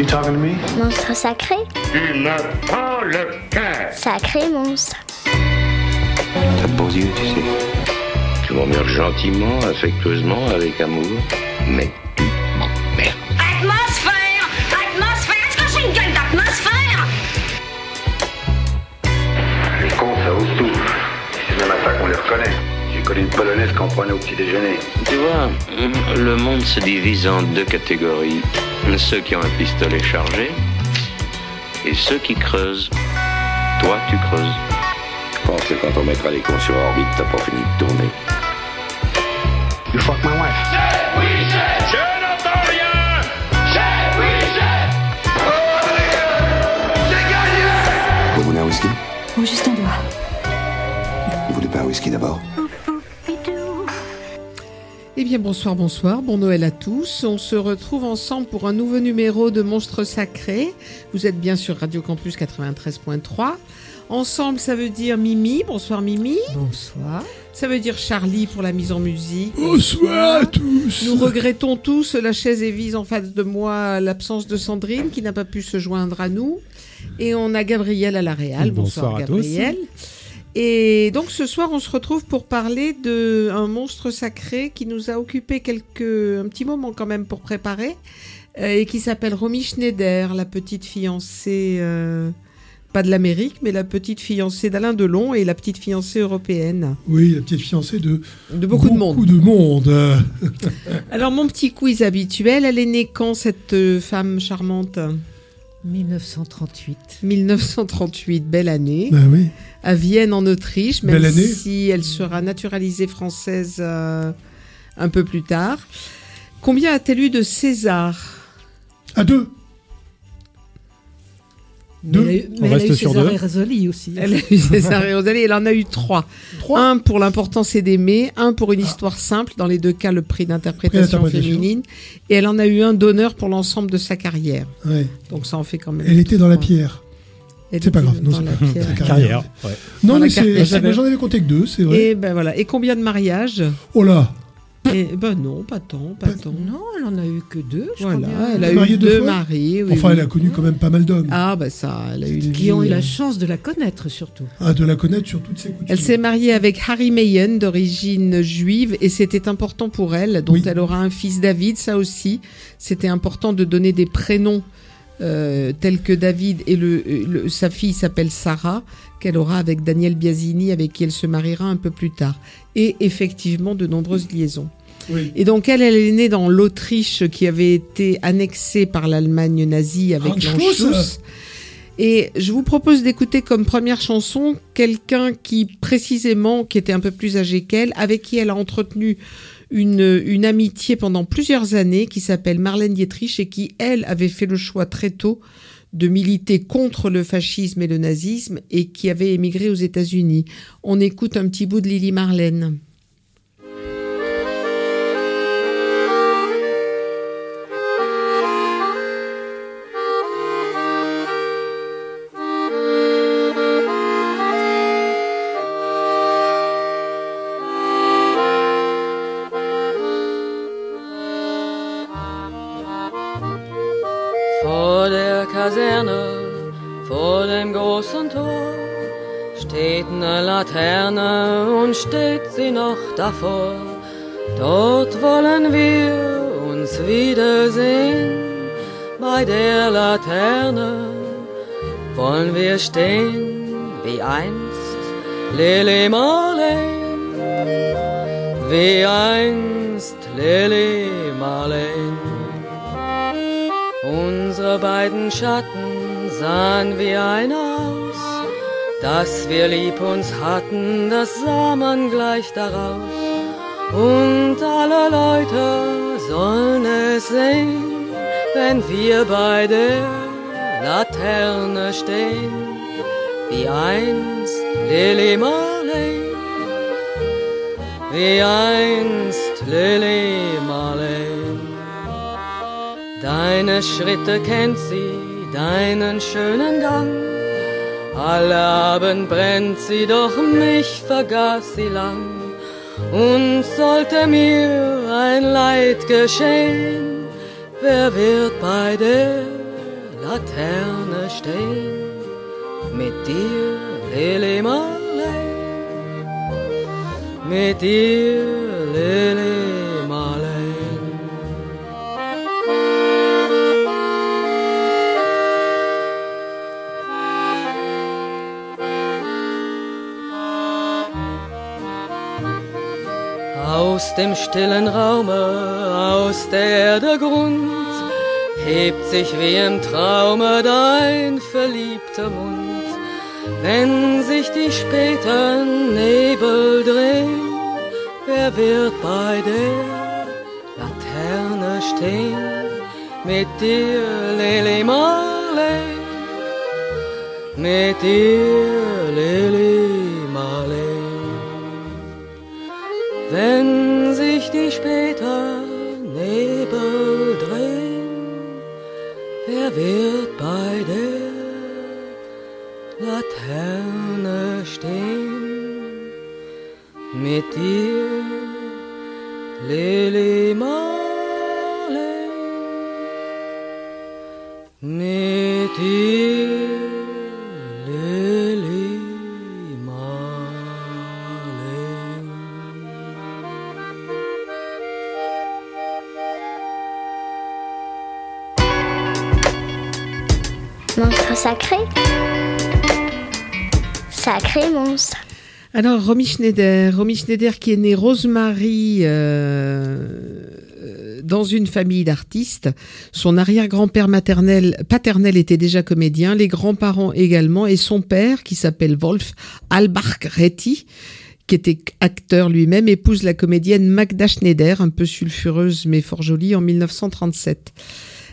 You talking to me? Monstre sacré Tu me prends le cœur. Sacré monstre. T'as de beaux yeux, tu sais. Tu m'emmerdes gentiment, affectueusement, avec amour, mais tu m'emmerdes. Atmosphère Atmosphère Est-ce que c'est une gueule d'atmosphère? Les cons, ça ose tout. C'est même à ça qu'on les reconnaît. J'ai connu une polonaise qu'on prenait au petit déjeuner. Tu vois, le monde se divise en deux catégories. Ceux qui ont un pistolet chargé et ceux qui creusent. Toi, tu creuses. Je pense que quand on mettra les cons sur orbite, t'as pas fini de tourner. You fuck my wife. Vous voulez un whisky? Oh, juste un doigt. Vous voulez pas un whisky d'abord? Eh bien bonsoir, bonsoir, bon Noël à tous. On se retrouve ensemble pour un nouveau numéro de Monstres Sacrés. Vous êtes bien sur Radio Campus 93.3. Ensemble, ça veut dire Mimi. Bonsoir Mimi. Bonsoir. Ça veut dire Charlie pour la mise en musique. Bonsoir à tous. Nous regrettons tous, la chaise est vise en face de moi, l'absence de Sandrine qui n'a pas pu se joindre à nous. Et on a Gabriel à la Réal. Bonsoir à tous. Et donc ce soir, on se retrouve pour parler de un monstre sacré qui nous a occupé quelques un petit moment quand même pour préparer euh, et qui s'appelle Romy Schneider, la petite fiancée euh, pas de l'Amérique, mais la petite fiancée d'Alain Delon et la petite fiancée européenne Oui, la petite fiancée de de beaucoup, de monde. de monde. Alors mon petit quiz habituel, elle est née quand cette euh, femme charmante? 1938. 1938, belle année, Ben oui. à Vienne en Autriche, même Belle année. si elle sera naturalisée française euh, un peu plus tard. Combien a-t-elle eu de César À deux. Mais Deux. elle a eu, On mais elle a reste eu sur César et Rasoli aussi. Elle a eu César et Rosalie, elle en a eu trois. Trois. Un pour l'importance et d'aimer, un pour une histoire simple, dans les deux cas le prix d'interprétation féminine, et elle en a eu un d'honneur pour l'ensemble de sa carrière. Ouais. Donc ça en fait quand même. Elle était dans la pierre. C'est pas grave, non, c'est la pas pierre. C'est Carrière. ouais. Non, Dans la mais J'en avais compté que deux, c'est vrai. Et ben voilà. Et combien de mariages? Oh là et, Ben non, pas tant, pas Pas- tant. Non, elle en a eu que deux, je Voilà, crois elle a eu deux deux maris. oui, Enfin, oui. elle a connu quand même pas mal d'hommes. Ah bah ça, elle a eu une Qui ont eu la euh, chance de la connaître surtout. Ah, de la connaître sur toutes ses coutumes. Elle s'est mariée avec Harry Mayen, d'origine juive, et c'était important pour elle, dont Oui. elle aura un fils David, ça aussi. C'était important de donner des prénoms euh, tels que David, et le, le- sa fille s'appelle Sarah, qu'elle aura avec Daniel Biasini, avec qui elle se mariera un peu plus tard. Et effectivement, de nombreuses liaisons. Oui. Et donc elle, elle est née dans l'Autriche qui avait été annexée par l'Allemagne nazie avec Anschluss. l'Anschluss. Et je vous propose d'écouter comme première chanson quelqu'un qui précisément, qui était un peu plus âgé qu'elle, avec qui elle a entretenu une, une amitié pendant plusieurs années, qui s'appelle Marlène Dietrich et qui, elle, avait fait le choix très tôt de militer contre le fascisme et le nazisme et qui avait émigré aux États-Unis. On écoute un petit bout de Lily Marlène. Kaserne, vor dem großen Tor, steht eine Laterne und steht sie noch davor. Dort wollen wir uns wiedersehen, bei der Laterne wollen wir stehen, wie einst Lili Marleen, wie einst Lili Marleen. Unsere beiden Schatten sahen wie ein aus, dass wir lieb uns hatten, das sah man gleich daraus. Und alle Leute sollen es sehen, wenn wir bei der Laterne stehen, wie einst Lili Marley, wie einst Lili Marley. Deine Schritte kennt sie, deinen schönen Gang. Alle Abend brennt sie, doch mich vergaß sie lang. Und sollte mir ein Leid geschehen, wer wird bei der Laterne stehen mit dir, Lili Marleen, mit dir, Lili Aus dem stillen Raume, aus der der Grund hebt sich wie im Traume dein verliebter Mund. Wenn sich die späten Nebel drehen, wer wird bei der Laterne stehen? Mit dir, Lili Marley, mit dir, Lili Marley. Wenn sich die späten Nebel drehen, wer wird bei der Laterne stehen? Mit dir, Marley, Alors, Romy Schneider, Romy Schneider qui est née Rosemary euh, euh, dans une famille d'artistes. Son arrière-grand-père maternel, paternel était déjà comédien, les grands-parents également, et son père, qui s'appelle Wolf Albach-Retti, qui était acteur lui-même, épouse la comédienne Magda Schneider, un peu sulfureuse mais fort jolie, en 1937.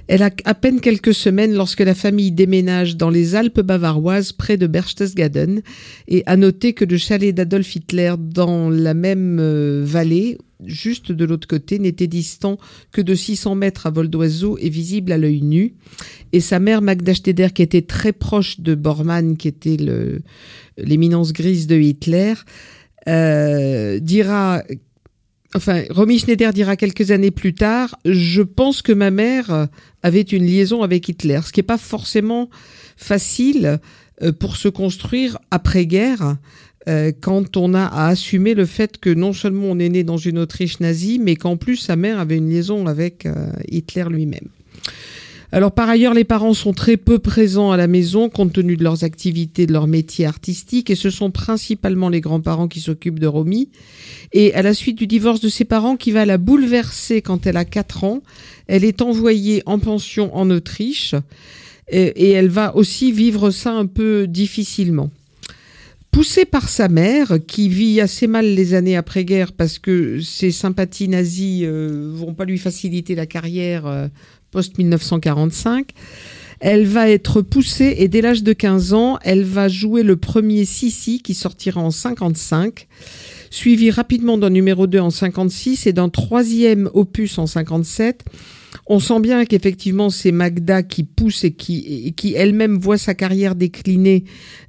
Elle a à peine quelques semaines lorsque la famille déménage dans les Alpes bavaroises près de Berchtesgaden et à noter que le chalet d'Adolf Hitler dans la même euh, vallée, juste de l'autre côté, n'était distant que de 600 mètres à vol d'oiseau et visible à l'œil nu. Et sa mère Magda Steder, qui était très proche de Bormann, qui était l'éminence grise de Hitler, euh, dira Enfin, Romy Schneider dira quelques années plus tard, je pense que ma mère avait une liaison avec Hitler, ce qui n'est pas forcément facile euh, pour se construire après-guerre, euh, quand on a à assumer le fait que non seulement on est né dans une Autriche nazie, mais qu'en plus sa mère avait une liaison avec euh, Hitler lui-même. Alors par ailleurs, les parents sont très peu présents à la maison compte tenu de leurs activités, de leur métier artistique, et ce sont principalement les grands-parents qui s'occupent de Romy. Et à la suite du divorce de ses parents qui va la bouleverser quand elle a 4 ans, elle est envoyée en pension en Autriche et, et elle va aussi vivre ça un peu difficilement. Poussée par sa mère, qui vit assez mal les années après-guerre parce que ses sympathies nazies euh, vont pas lui faciliter la carrière euh, post-1945, elle va être poussée et dès l'âge de 15 ans, elle va jouer le premier Sissi qui sortira en 55 suivi rapidement d'un numéro 2 en 56 et d'un troisième opus en 57. On sent bien qu'effectivement c'est Magda qui pousse et qui, et qui elle-même voit sa carrière décliner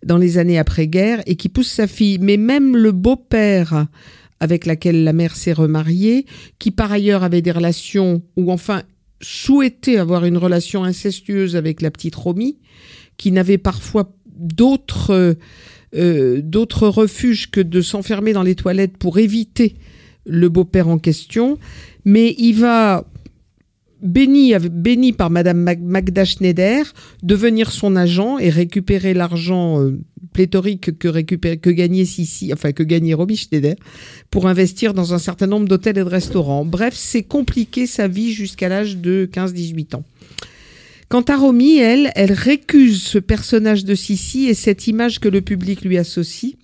dans les années après-guerre et qui pousse sa fille. Mais même le beau-père avec laquelle la mère s'est remariée, qui par ailleurs avait des relations, ou enfin souhaitait avoir une relation incestueuse avec la petite Romy, qui n'avait parfois d'autres euh, d'autres refuges que de s'enfermer dans les toilettes pour éviter le beau-père en question. Mais il va, béni, par Madame Mag- Magda Schneider, devenir son agent et récupérer l'argent euh, pléthorique que, que gagnait Sissi, enfin que gagnait Romy Schneider, pour investir dans un certain nombre d'hôtels et de restaurants. Bref, c'est compliqué sa vie jusqu'à l'âge de 15-18 ans. Quant à Romy, elle, elle récuse ce personnage de Sissi et cette image que le public lui associe.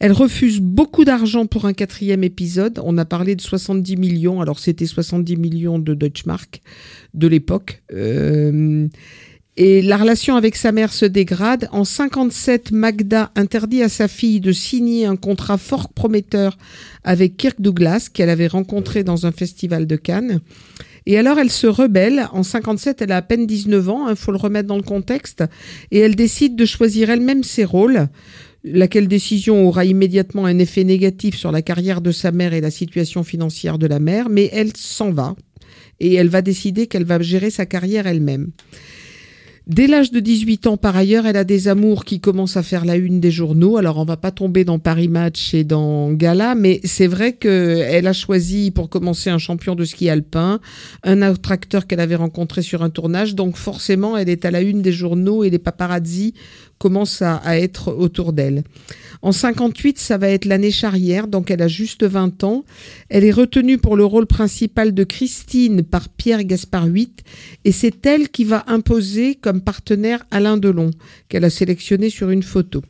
Elle refuse beaucoup d'argent pour un quatrième épisode. On a parlé de 70 millions, alors c'était 70 millions de Deutschmark de l'époque. Euh, et la relation avec sa mère se dégrade. En 57, Magda interdit à sa fille de signer un contrat fort prometteur avec Kirk Douglas, qu'elle avait rencontré dans un festival de Cannes. Et alors, elle se rebelle. En 57, elle a à peine 19 ans, il faut le remettre dans le contexte. Et elle décide de choisir elle-même ses rôles, laquelle décision aura immédiatement un effet négatif sur la carrière de sa mère et la situation financière de la mère, mais elle s'en va. Et elle va décider qu'elle va gérer sa carrière elle-même. Dès l'âge de 18 ans, par ailleurs, elle a des amours qui commencent à faire la une des journaux. Alors, on va pas tomber dans Paris Match et dans Gala, mais c'est vrai qu'elle a choisi pour commencer un champion de ski alpin, un autre acteur qu'elle avait rencontré sur un tournage. Donc, forcément, elle est à la une des journaux et les paparazzi commencent à, à être autour d'elle. En 58, ça va être l'année charrière, donc elle a juste 20 ans. Elle est retenue pour le rôle principal de Christine par Pierre Gaspard VIII et c'est elle qui va imposer comme partenaire Alain Delon, qu'elle a sélectionné sur une photo.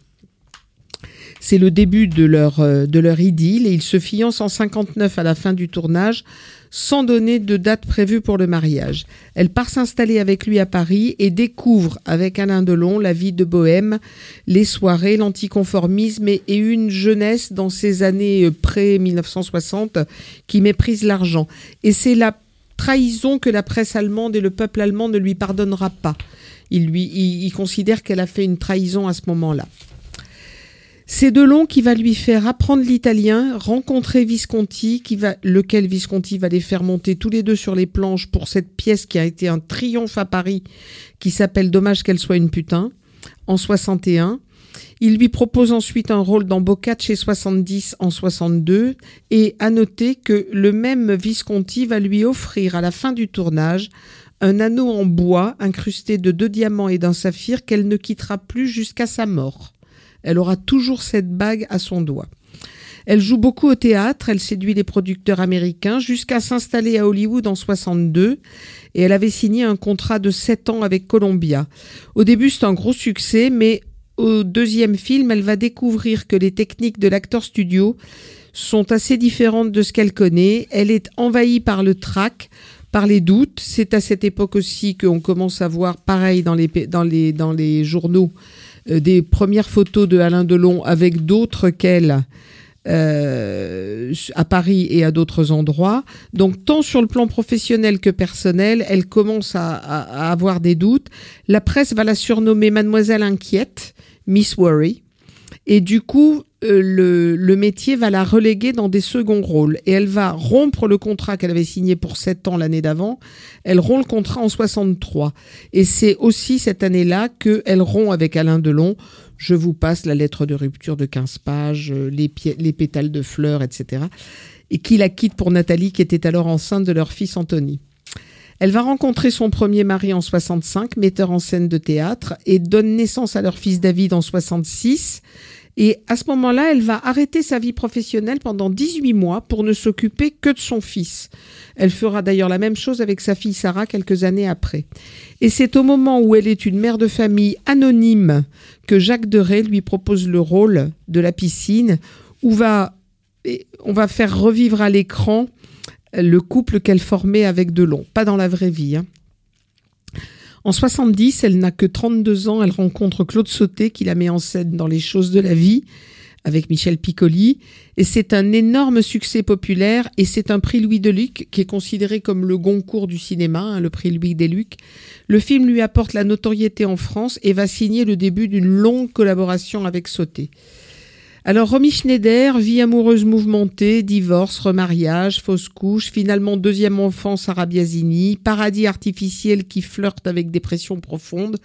C'est le début de leur, euh, de leur idylle et ils se fiancent en 59 à la fin du tournage sans donner de date prévue pour le mariage. Elle part s'installer avec lui à Paris et découvre avec Alain Delon la vie de bohème, les soirées, l'anticonformisme et, une jeunesse dans ces années euh, pré-1960 qui méprise l'argent. Et c'est la trahison que la presse allemande et le peuple allemand ne lui pardonnera pas. Il, lui, il, il considère qu'elle a fait une trahison à ce moment-là. C'est Delon qui va lui faire apprendre l'italien, rencontrer Visconti, lequel Visconti va les faire monter tous les deux sur les planches pour cette pièce qui a été un triomphe à Paris, qui s'appelle Dommage qu'elle soit une putain, en 61. Il lui propose ensuite un rôle dans Boccace chez 70 en 62 et à noter que le même Visconti va lui offrir à la fin du tournage un anneau en bois incrusté de deux diamants et d'un saphir qu'elle ne quittera plus jusqu'à sa mort. Elle aura toujours cette bague à son doigt. Elle joue beaucoup au théâtre, elle séduit les producteurs américains jusqu'à s'installer à Hollywood en 62 et elle avait signé un contrat de 7 ans avec Columbia. Au début, c'est un gros succès, mais au deuxième film, elle va découvrir que les techniques de l'acteur studio sont assez différentes de ce qu'elle connaît. Elle est envahie par le trac, par les doutes. C'est à cette époque aussi qu'on commence à voir, pareil dans les, journaux, des premières photos de Alain Delon avec d'autres qu'elle euh, à Paris et à d'autres endroits. Donc tant sur le plan professionnel que personnel, elle commence à, à, à avoir des doutes. La presse va la surnommer Mademoiselle Inquiète, Miss Worry. Et du coup, euh, le, le, métier va la reléguer dans des seconds rôles. Et elle va rompre le contrat qu'elle avait signé pour 7 ans l'année d'avant. Elle rompt le contrat en 63. Et c'est aussi cette année-là qu'elle rompt avec Alain Delon. Je vous passe la lettre de rupture de 15 pages, euh, les, les pétales de fleurs, etc. Et qui la quitte pour Nathalie, qui était alors enceinte de leur fils Anthony. Elle va rencontrer son premier mari en 65, metteur en scène de théâtre, et donne naissance à leur fils David en 66. Et à ce moment-là, elle va arrêter sa vie professionnelle pendant 18 mois pour ne s'occuper que de son fils. Elle fera d'ailleurs la même chose avec sa fille Sarah quelques années après. Et c'est au moment où elle est une mère de famille anonyme que Jacques Deray lui propose le rôle de la piscine, où va, on va faire revivre à l'écran le couple qu'elle formait avec Delon. Pas dans la vraie vie. Hein. En 70, elle n'a que 32 ans, elle rencontre Claude Sauté qui la met en scène dans Les choses de la vie avec Michel Piccoli et c'est un énorme succès populaire et c'est un prix Louis Deluc qui est considéré comme le Goncourt du cinéma, hein, le prix Louis Deluc. Le film lui apporte la notoriété en France et va signer le début d'une longue collaboration avec Sauté. Alors Romy Schneider, vie amoureuse mouvementée, divorce, remariage, fausse couche, finalement deuxième enfant Sarah Biasini, paradis artificiel qui flirte avec dépression profonde.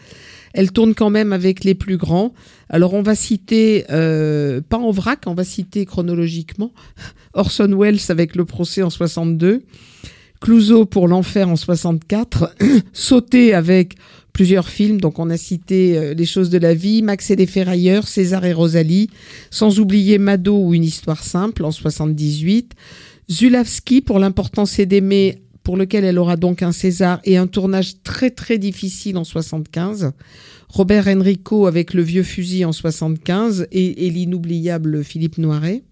Elle tourne quand même avec les plus grands. Alors on va citer, euh, pas en vrac, on va citer chronologiquement, Orson Welles avec le procès en 62, Clouseau pour l'enfer en 64, Sauté avec plusieurs films. Donc on a cité euh, Les choses de la vie, Max et les ferrailleurs, César et Rosalie, sans oublier Mado ou Une histoire simple en 78. Zulavski pour l'importance c'est d'aimer pour lequel elle aura donc un César et un tournage très très difficile en 75. Robert Enrico avec Le vieux fusil en 75 et, et l'inoubliable Philippe Noiret.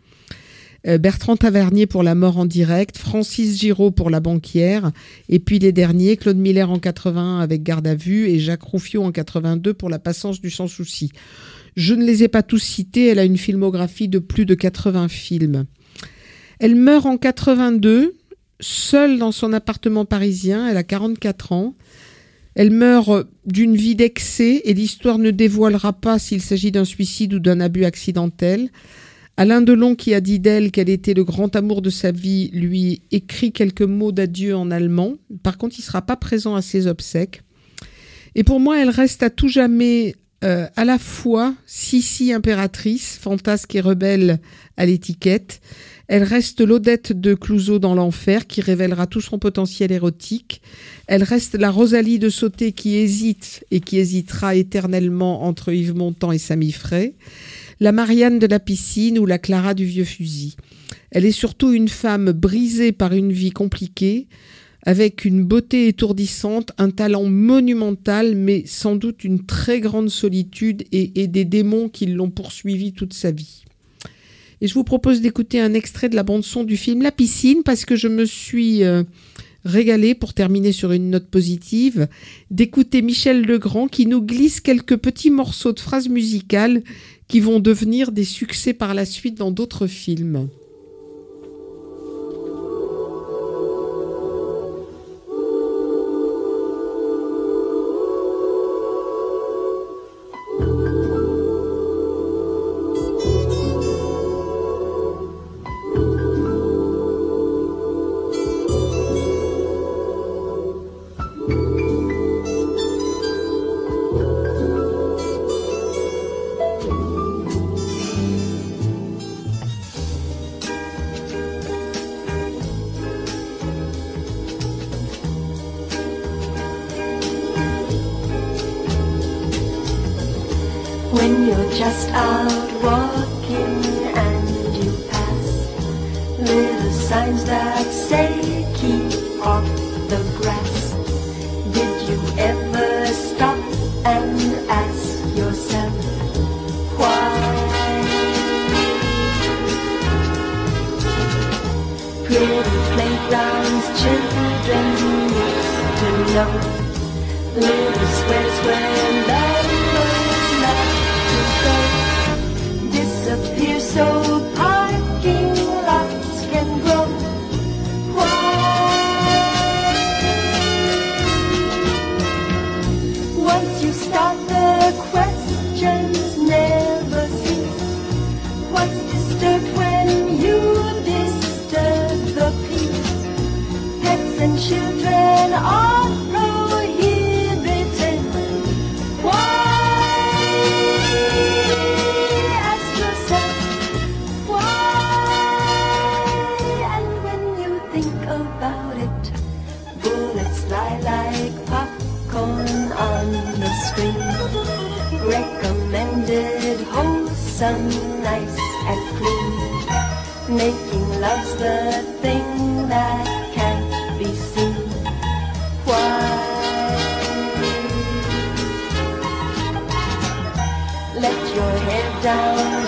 Euh, Bertrand Tavernier pour La mort en direct, Francis Giraud pour La banquière, et puis les derniers, Claude Miller en 81 avec Garde à vue et Jacques Rouffio en 82 pour La patience du sans souci. Je ne les ai pas tous cités, elle a une filmographie de plus de 80 films. Elle meurt en 82, seule dans son appartement parisien, elle a 44 ans. Elle meurt d'une vie d'excès et l'histoire ne dévoilera pas s'il s'agit d'un suicide ou d'un abus accidentel. Alain Delon, qui a dit d'elle qu'elle était le grand amour de sa vie, lui écrit quelques mots d'adieu en allemand. Par contre, il ne sera pas présent à ses obsèques. Et pour moi, elle reste à tout jamais euh, à la fois Sissi impératrice, fantasque et rebelle à l'étiquette. Elle reste l'Odette de Clouseau dans l'enfer qui révélera tout son potentiel érotique. Elle reste la Rosalie de Sauté qui hésite et qui hésitera éternellement entre Yves Montand et Samy Fray. La Marianne de la piscine ou la Clara du vieux fusil. Elle est surtout une femme brisée par une vie compliquée, avec une beauté étourdissante, un talent monumental, mais sans doute une très grande solitude et, des démons qui l'ont poursuivi toute sa vie. Et je vous propose d'écouter un extrait de la bande-son du film La piscine, parce que je me suis euh, régalée, pour terminer sur une note positive, d'écouter Michel Legrand qui nous glisse quelques petits morceaux de phrases musicales qui vont devenir des succès par la suite dans d'autres films. When you're just out walking and you pass little signs that say keep off the grass. Did you ever stop and ask yourself why? Pretty playgrounds children used to know little squares where love so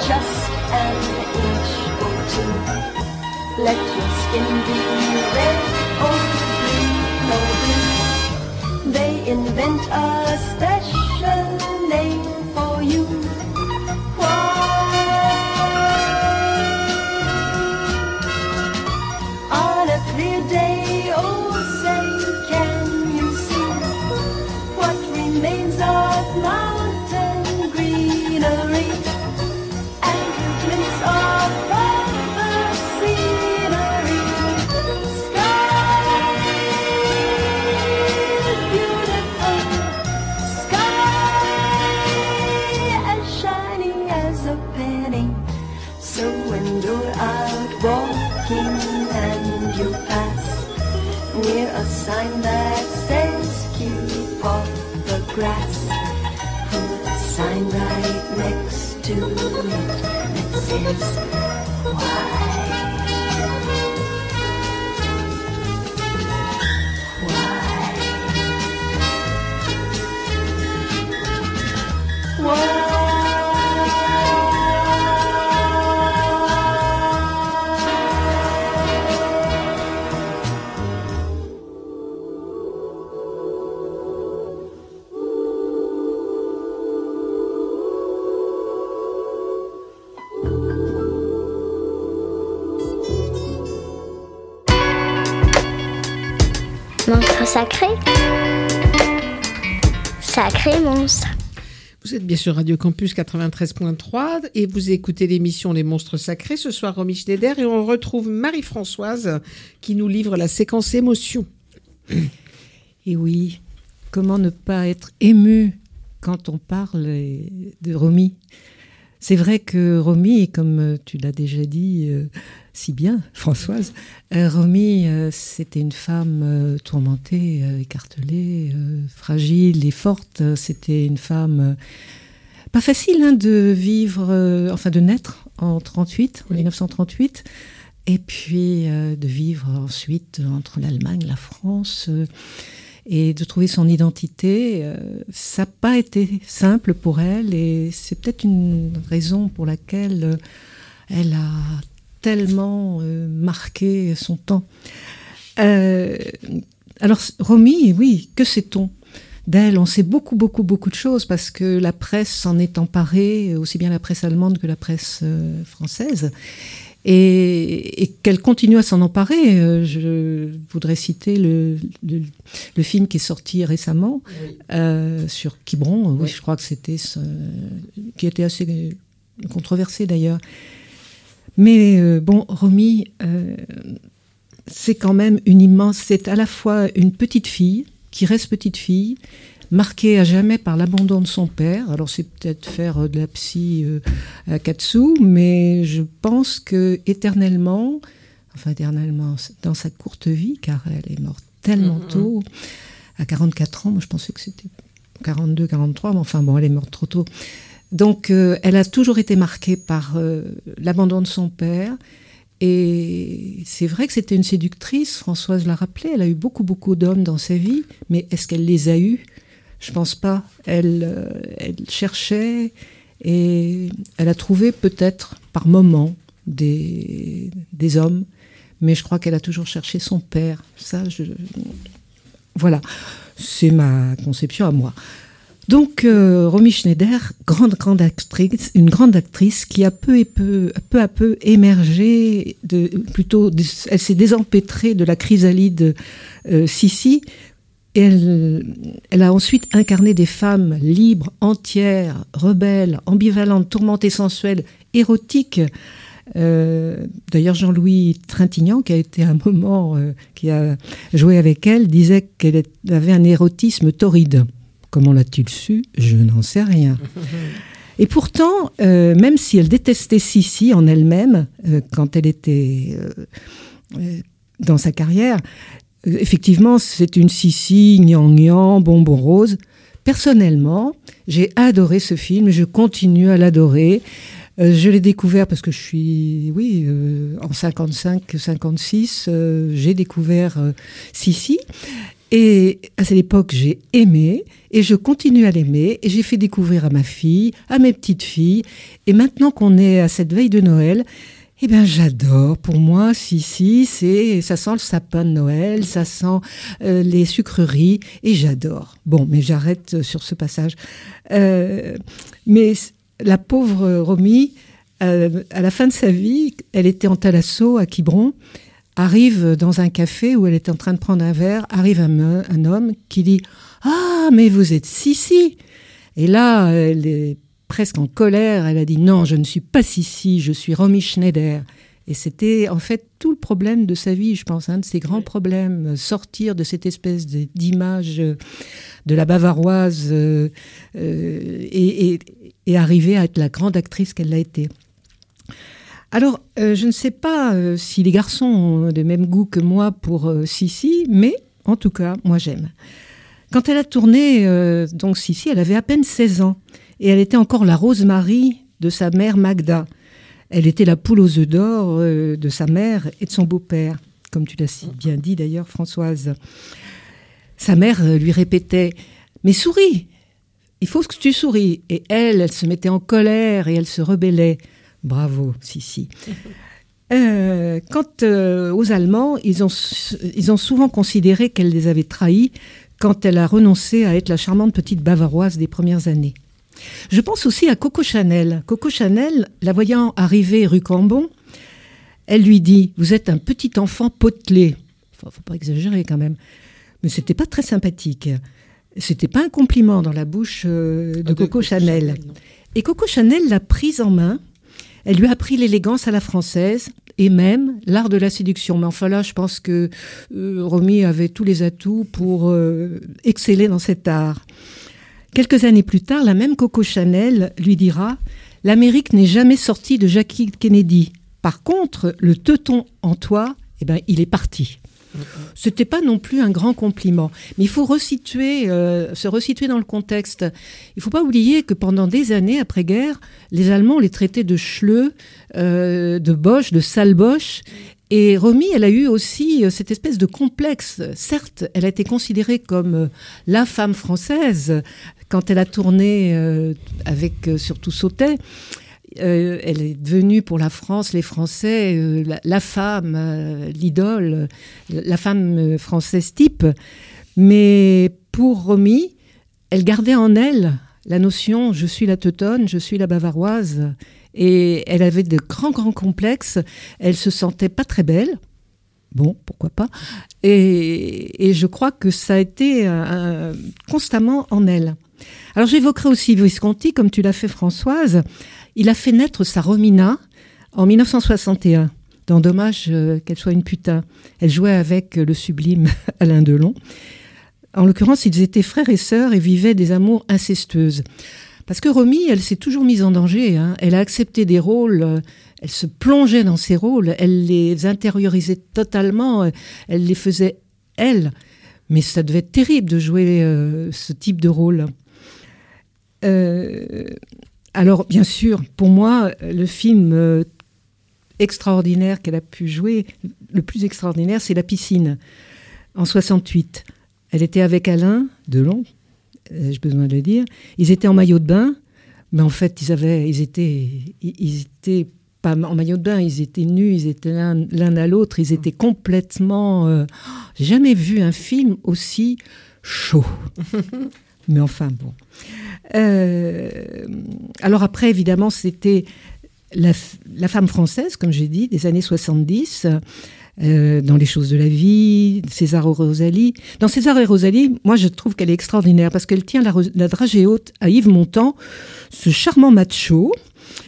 just an inch or two. Let your skin be red or blue, no blue. They invent a step. Vous êtes bien sûr Radio Campus 93.3 et vous écoutez l'émission Les Monstres Sacrés. Ce soir, Romy Schneider et on retrouve Marie-Françoise qui nous livre la séquence émotion. Et oui, comment ne pas être ému quand on parle de Romy? C'est vrai que Romy, comme tu l'as déjà dit euh, si bien, Françoise, euh, Romy, euh, c'était une femme euh, tourmentée, écartelée, fragile et forte. C'était une femme pas facile hein, de vivre, enfin de naître en 38, en 1938, et puis euh, de vivre ensuite entre l'Allemagne, la France. euh, et de trouver son identité, euh, ça n'a pas été simple pour elle et c'est peut-être une raison pour laquelle elle a tellement euh, marqué son temps. Euh, alors, Romy, oui, que sait-on d'elle? On sait beaucoup, beaucoup, beaucoup de choses parce que la presse s'en est emparée, aussi bien la presse allemande que la presse euh, française. Et, et qu'elle continue à s'en emparer. Je voudrais citer le, le, le film qui est sorti récemment sur Quiberon. Oui, je crois que c'était qui était assez controversé d'ailleurs. Mais euh, bon, Romy, euh, c'est quand même une immense. C'est à la fois une petite fille qui reste petite fille, marquée à jamais par l'abandon de son père. Alors c'est peut-être faire euh, de la psy euh, à Katsu, mais je pense que éternellement, enfin éternellement, dans sa courte vie, car elle est morte tellement Mhm. tôt, à 44 ans, moi je pensais que c'était 42, 43, mais enfin bon, elle est morte trop tôt. Donc euh, elle a toujours été marquée par euh, l'abandon de son père. Et c'est vrai que c'était une séductrice, Françoise l'a rappelé, elle a eu beaucoup, beaucoup d'hommes dans sa vie, mais est-ce qu'elle les a eus? Je pense pas. Elle, euh, elle cherchait et elle a trouvé peut-être par moments des, des hommes, mais je crois qu'elle a toujours cherché son père. Ça, je... Voilà, c'est ma conception à moi. Donc, euh, Romy Schneider, une grande actrice qui a peu à peu émergé, plutôt, elle s'est désempêtrée de la chrysalide euh, Sissi. Elle, a ensuite incarné des femmes libres, entières, rebelles, ambivalentes, tourmentées, sensuelles, érotiques. Euh, D'ailleurs, Jean-Louis Trintignant, qui a été un moment, qui a joué avec elle, disait qu'elle avait un érotisme torride. Comment l'a-t-il su? Je n'en sais rien. Et pourtant, euh, même si elle détestait Sissi en elle-même, euh, quand elle était euh, dans sa carrière, effectivement, c'est une Sissi, gnangnan, bonbon rose. Personnellement, j'ai adoré ce film, je continue à l'adorer. Je l'ai découvert parce que je suis, oui, en 55-56, euh, j'ai découvert Sissi. Et à cette époque, j'ai aimé et je continue à l'aimer et j'ai fait découvrir à ma fille, à mes petites filles. Et maintenant qu'on est à cette veille de Noël, eh bien, j'adore. Pour moi, Sissi, c'est, ça sent le sapin de Noël, ça sent euh, les sucreries et j'adore. Bon, mais j'arrête euh, sur ce passage. Euh, mais la pauvre Romy, à la fin de sa vie, elle était en Thalasso à Quiberon arrive dans un café où elle est en train de prendre un verre, arrive un homme qui dit Ah, mais vous êtes Sissi Et là, elle est presque en colère. Elle a dit Non, je ne suis pas Sissi, je suis Romy Schneider. Et c'était en fait tout le problème de sa vie, je pense, un de ses grands problèmes, euh, sortir de cette espèce d'image euh, de la bavaroise euh, euh, et, et- et arriver à être la grande actrice qu'elle a été. Alors, euh, je ne sais pas si les garçons ont le même goût que moi pour Sissi, mais en tout cas, moi j'aime. Quand elle a tourné, euh, donc Sissi, elle avait à peine 16 ans et elle était encore la Rosemary de sa mère Magda. Elle était la poule aux œufs d'or euh, de sa mère et de son beau-père, comme tu l'as si bien dit d'ailleurs, Françoise. Sa mère euh, lui répétait Mais souris Il faut que tu souris. Et elle, elle se mettait en colère et elle se rebellait. Bravo, Sissi. Quant aux Allemands, ils ont souvent considéré qu'elle les avait trahis quand elle a renoncé à être la charmante petite bavaroise des premières années. Je pense aussi à Coco Chanel. Coco Chanel, la voyant arriver rue Cambon, elle lui dit Vous êtes un petit enfant potelé. Faut, faut pas exagérer quand même. Mais c'était pas très sympathique. C'était pas un compliment dans la bouche euh, de Ah, de Coco Chanel. Et Coco Chanel l'a prise en main. Elle lui a appris l'élégance à la française et même l'art de la séduction. Mais enfin là, je pense que euh, Romy avait tous les atouts pour euh, exceller dans cet art. Quelques années plus tard, la même Coco Chanel lui dira L'Amérique n'est jamais sortie de Jackie Kennedy. Par contre, le teuton en toi, eh ben, il est parti. C'était pas non plus un grand compliment, mais il faut euh, se resituer dans le contexte. Il faut pas oublier que pendant des années après-guerre, les Allemands les traitaient de schleux, euh, de boche, de sale boche. Et Romy, elle a eu aussi euh, cette espèce de complexe. Certes, elle a été considérée comme la femme française quand elle a tourné avec surtout Sautet. Euh, elle est devenue pour la France, les Français, euh, la, femme, euh, l'idole, la femme française type. Mais pour Romy, elle gardait en elle la notion je suis la teutonne, je suis la bavaroise. Et elle avait de grands, grands complexes. Elle se sentait pas très belle. Bon, pourquoi pas. Et, je crois que ça a été constamment en elle. Alors j'évoquerai aussi Visconti, comme tu l'as fait Françoise. Il a fait naître sa Romina en 1961. Dans Dommage euh, qu'elle soit une putain. Elle jouait avec le sublime Alain Delon. En l'occurrence, ils étaient frères et sœurs et vivaient des amours incestueuses. Parce que Romy, elle s'est toujours mise en danger. Hein. Elle a accepté des rôles, euh, elle se plongeait dans ses rôles, elle les intériorisait totalement, euh, elle les faisait elle. Mais ça devait être terrible de jouer ce type de rôle. Alors, bien sûr, pour moi, le film euh, extraordinaire qu'elle a pu jouer, le plus extraordinaire, c'est La piscine, en 68. Elle était avec Alain Delon, euh, j'ai besoin de le dire. Ils étaient en maillot de bain, mais en fait, ils, avaient, étaient, ils étaient pas en maillot de bain, ils étaient nus, ils étaient l'un à l'autre, ils étaient complètement... Euh, j'ai jamais vu un film aussi chaud. mais enfin, bon. Euh, alors après, évidemment, c'était la, femme française, comme j'ai dit, des années 70. Euh, dans les choses de la vie, César et Rosalie. Dans César et Rosalie, moi je trouve qu'elle est extraordinaire parce qu'elle tient la, la, dragée haute à Yves Montand, ce charmant macho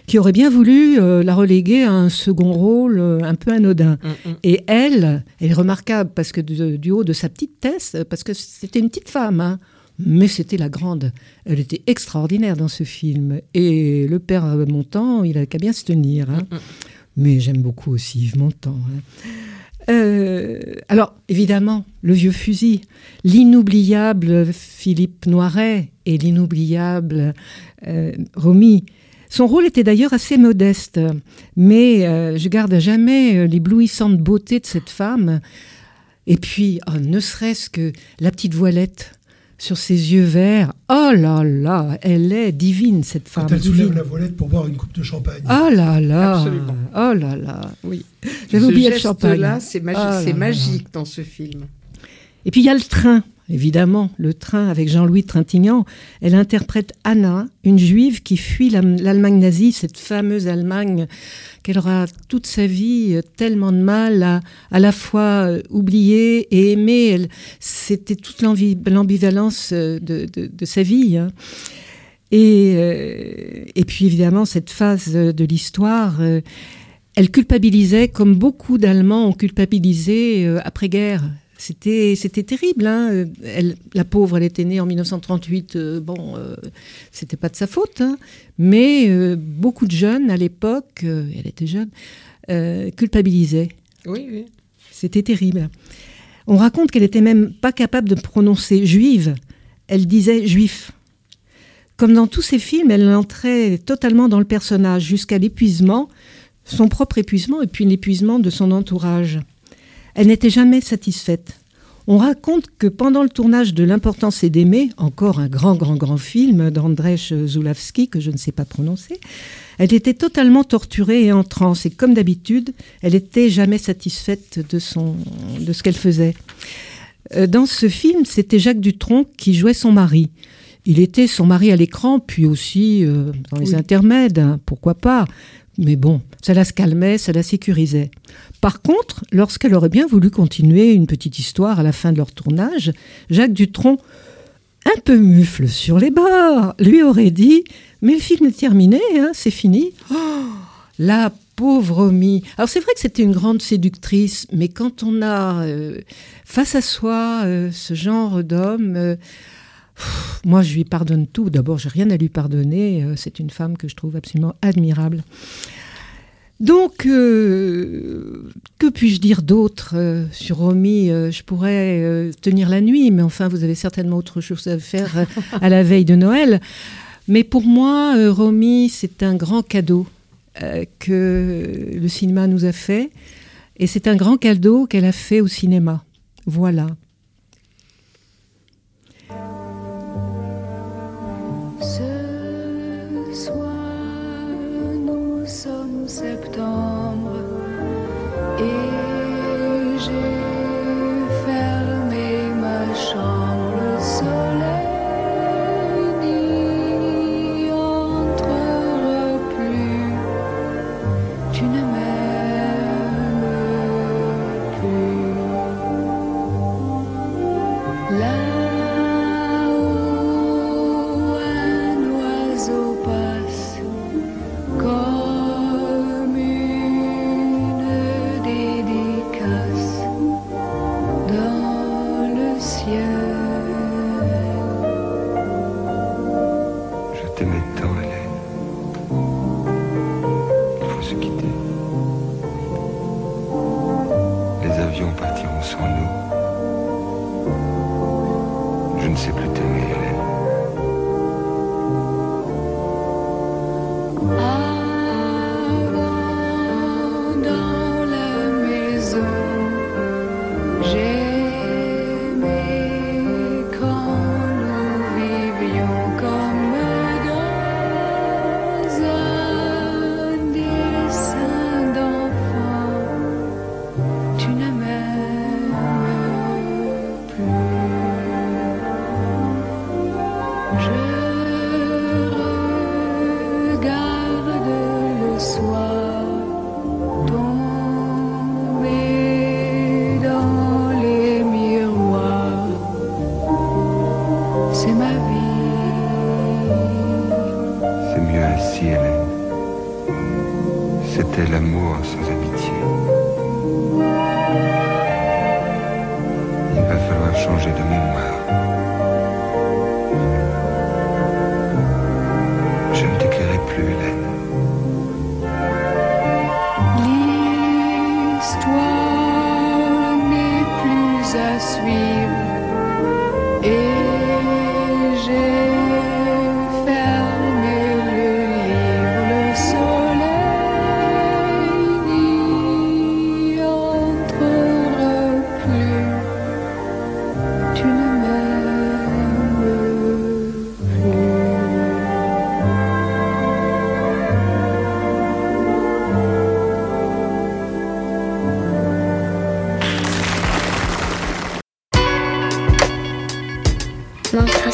qui aurait bien voulu euh, la reléguer à un second rôle un peu anodin. Mm, mm. Et elle, elle est remarquable parce que du haut de sa petite tête, parce que c'était une petite femme, hein, mais c'était la grande. Elle était extraordinaire dans ce film. Et le père Montand, il a qu'à bien se tenir. Hein. Mm, mm. Mais j'aime beaucoup aussi Yves Montand. Hein. Euh, alors, évidemment, le vieux fusil, l'inoubliable Philippe Noiret et l'inoubliable euh, Romy. Son rôle était d'ailleurs assez modeste, mais euh, je garde à jamais l'éblouissante beauté de cette femme. Et puis, oh, ne serait-ce que la petite voilette sur ses yeux verts. Oh là là, elle est divine cette femme. Quand elle soulève la voilette pour boire une coupe de champagne. Oh là là, Absolument. oh là là, oui. J'avais oublié le champagne. là, c'est oh magique dans ce film. Et puis il y a le train évidemment, le train avec Jean-Louis Trintignant. Elle interprète Anna, une juive qui fuit l'Allemagne nazie, cette fameuse Allemagne qu'elle aura toute sa vie tellement de mal à à la fois euh, oublier et aimer. C'était toute l'ambivalence euh, de, sa vie. Hein. Euh, et puis évidemment, cette phase de l'histoire, elle culpabilisait comme beaucoup d'Allemands ont culpabilisé après-guerre c'était, c'était terrible. Hein. Elle, la pauvre, elle était née en 1938. Euh, bon, euh, c'était pas de sa faute. Hein. Mais euh, beaucoup de jeunes à l'époque, elle était jeune, culpabilisaient. Oui, oui. C'était terrible. On raconte qu'elle était même pas capable de prononcer juive. Elle disait juif. Comme dans tous ses films, elle entrait totalement dans le personnage jusqu'à l'épuisement, son propre épuisement et puis l'épuisement de son entourage. Elle n'était jamais satisfaite. On raconte que pendant le tournage de L'importance est d'aimer, encore un grand, grand, grand film d'Andrzej Zulawski, que je ne sais pas prononcer, elle était totalement torturée et en transe. Et comme d'habitude, elle n'était jamais satisfaite de, son, de ce qu'elle faisait. Euh, dans ce film, c'était Jacques Dutronc qui jouait son mari. Il était son mari à l'écran, puis aussi euh, dans les intermèdes, hein, pourquoi pas. Mais bon, ça la calmait, ça la sécurisait. Par contre, lorsqu'elle aurait bien voulu continuer une petite histoire à la fin de leur tournage, Jacques Dutronc, un peu mufle sur les bords, lui aurait dit Mais le film est terminé, hein, c'est fini. Oh, La pauvre Romy. Alors c'est vrai que c'était une grande séductrice, mais quand on a euh, face à soi euh, ce genre d'homme, euh, moi je lui pardonne tout. D'abord, j'ai rien à lui pardonner. euh, c'est une femme que je trouve absolument admirable. Donc, euh, que puis-je dire d'autre euh, sur Romy Je pourrais tenir la nuit, mais enfin, vous avez certainement autre chose à faire à la veille de Noël. Mais pour moi, Romy, c'est un grand cadeau que le cinéma nous a fait. Et c'est un grand cadeau qu'elle a fait au cinéma. Voilà. Je t'aimais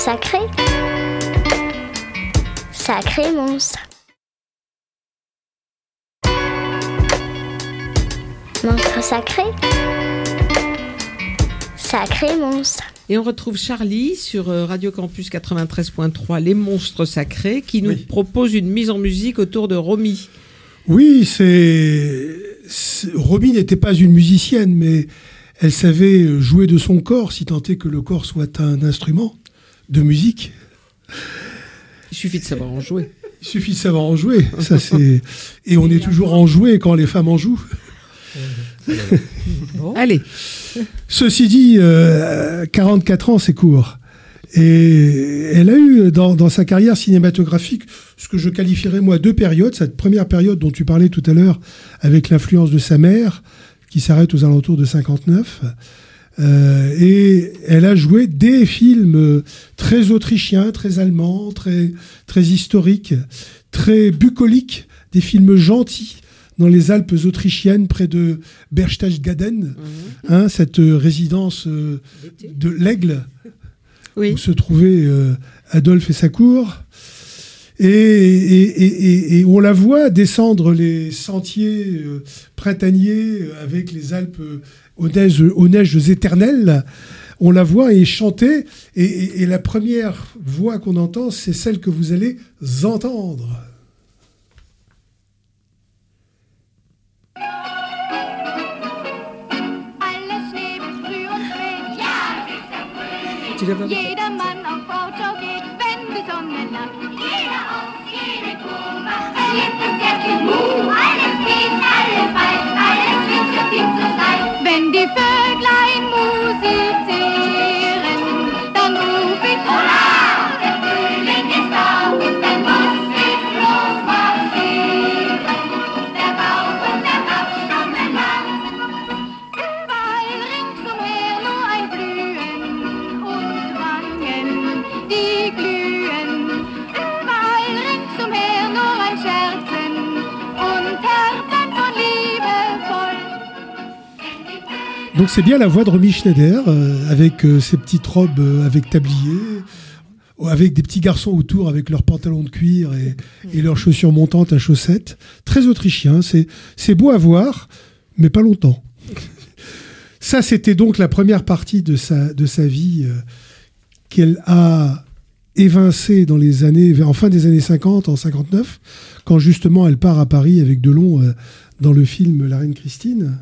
sacré. Sacré monstre. Monstre sacré. Sacré monstre. Et on retrouve Charlie sur euh, Radio Campus 93.3, Les Monstres Sacrés, qui nous propose une mise en musique autour de Romy. Oui, c'est. c'est- Romy n'était pas une musicienne, mais elle savait jouer de son corps, si tant est que le corps soit un instrument de musique. Il suffit de savoir en jouer. Il suffit de savoir en jouer. Ça, c'est... Et on est toujours enjoué quand les femmes en jouent. Allez. Ceci dit, euh, 44 ans, c'est court. Et elle a eu dans, dans sa carrière cinématographique ce que je qualifierais moi deux périodes. Cette première période dont tu parlais tout à l'heure avec l'influence de sa mère, qui s'arrête aux alentours de 59. Euh, et elle a joué des films très autrichiens, très allemands, très, très historiques, très bucoliques, des films gentils dans les Alpes autrichiennes près de Berchtesgaden, hein, cette euh, résidence euh, de l'Aigle où se trouvaient euh, Adolphe et sa cour. Et, et, et- et- et on la voit descendre les sentiers euh, printaniers avec les Alpes aux neiges, éternelles, on la voit et chanter. Et, la première voix qu'on entend, c'est celle que vous allez entendre. Wenn die Vöglein Musik c'est bien la voix de Romy Schneider, euh, avec euh, ses petites robes euh, avec tablier, avec des petits garçons autour avec leurs pantalons de cuir et, leurs chaussures montantes à chaussettes. Très autrichien, c'est beau à voir, mais pas longtemps. Ça, c'était donc la première partie de sa, vie qu'elle a évincée dans les années, en fin des années 50, en 59, quand justement elle part à Paris avec Delon dans le film La Reine Christine,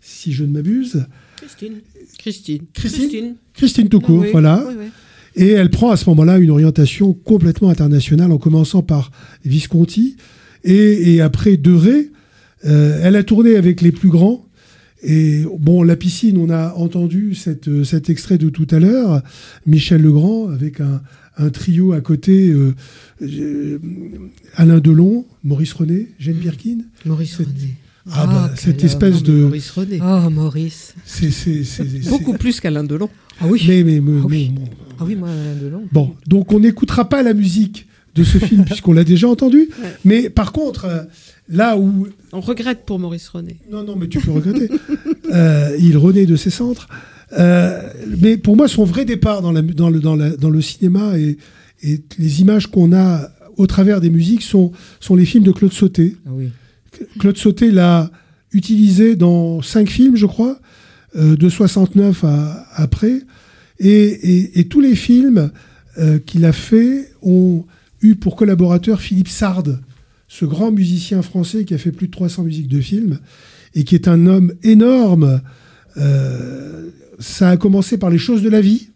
si je ne m'abuse. Christine. Christine. Christine Christine tout court, Oui, voilà. oui, oui. Et elle prend à ce moment-là une orientation complètement internationale en commençant par Visconti et, et après De Ré. Euh, elle a tourné avec les plus grands. Et bon, La piscine, on a entendu cette, euh, cet extrait de tout à l'heure. Michel Legrand avec un, un trio à côté. euh, euh, Alain Delon, Maurice René, Jeanne Birkin. Maurice René. Ah, bah, cette quel espèce de. Maurice René. Oh, Maurice. C'est c'est- c'est- c'est- Beaucoup plus qu'Alain Delon. Ah oui. Mais, mais, mais- Ah oui. bon, bon. Ah oui, moi, Alain Delon. Bon, donc on n'écoutera pas la musique de ce film puisqu'on l'a déjà entendu. Mais par contre, euh, là où On regrette pour Maurice René. non, non, mais tu peux regretter, euh, il renaît de ses centres. Euh, mais pour moi, son vrai départ dans, la, dans, le, dans, la- dans le cinéma et, et les images qu'on a au travers des musiques sont, sont les films de Claude Sauté. Ah oui. Claude Sauté l'a utilisé dans cinq films, je crois, euh, de 69 à après. Et, tous les films euh, qu'il a fait ont eu pour collaborateur Philippe Sard, ce grand musicien français qui a fait plus de 300 musiques de films et qui est un homme énorme. Euh, ça a commencé par les choses de la vie.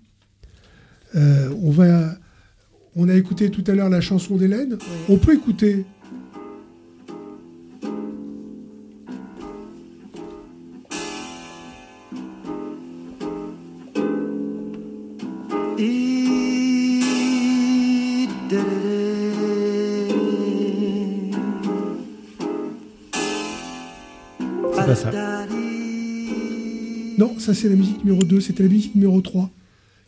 On a écouté tout à l'heure la chanson d'Hélène. On peut écouter Non, ça c'est la musique numéro 2, c'était la musique numéro 3.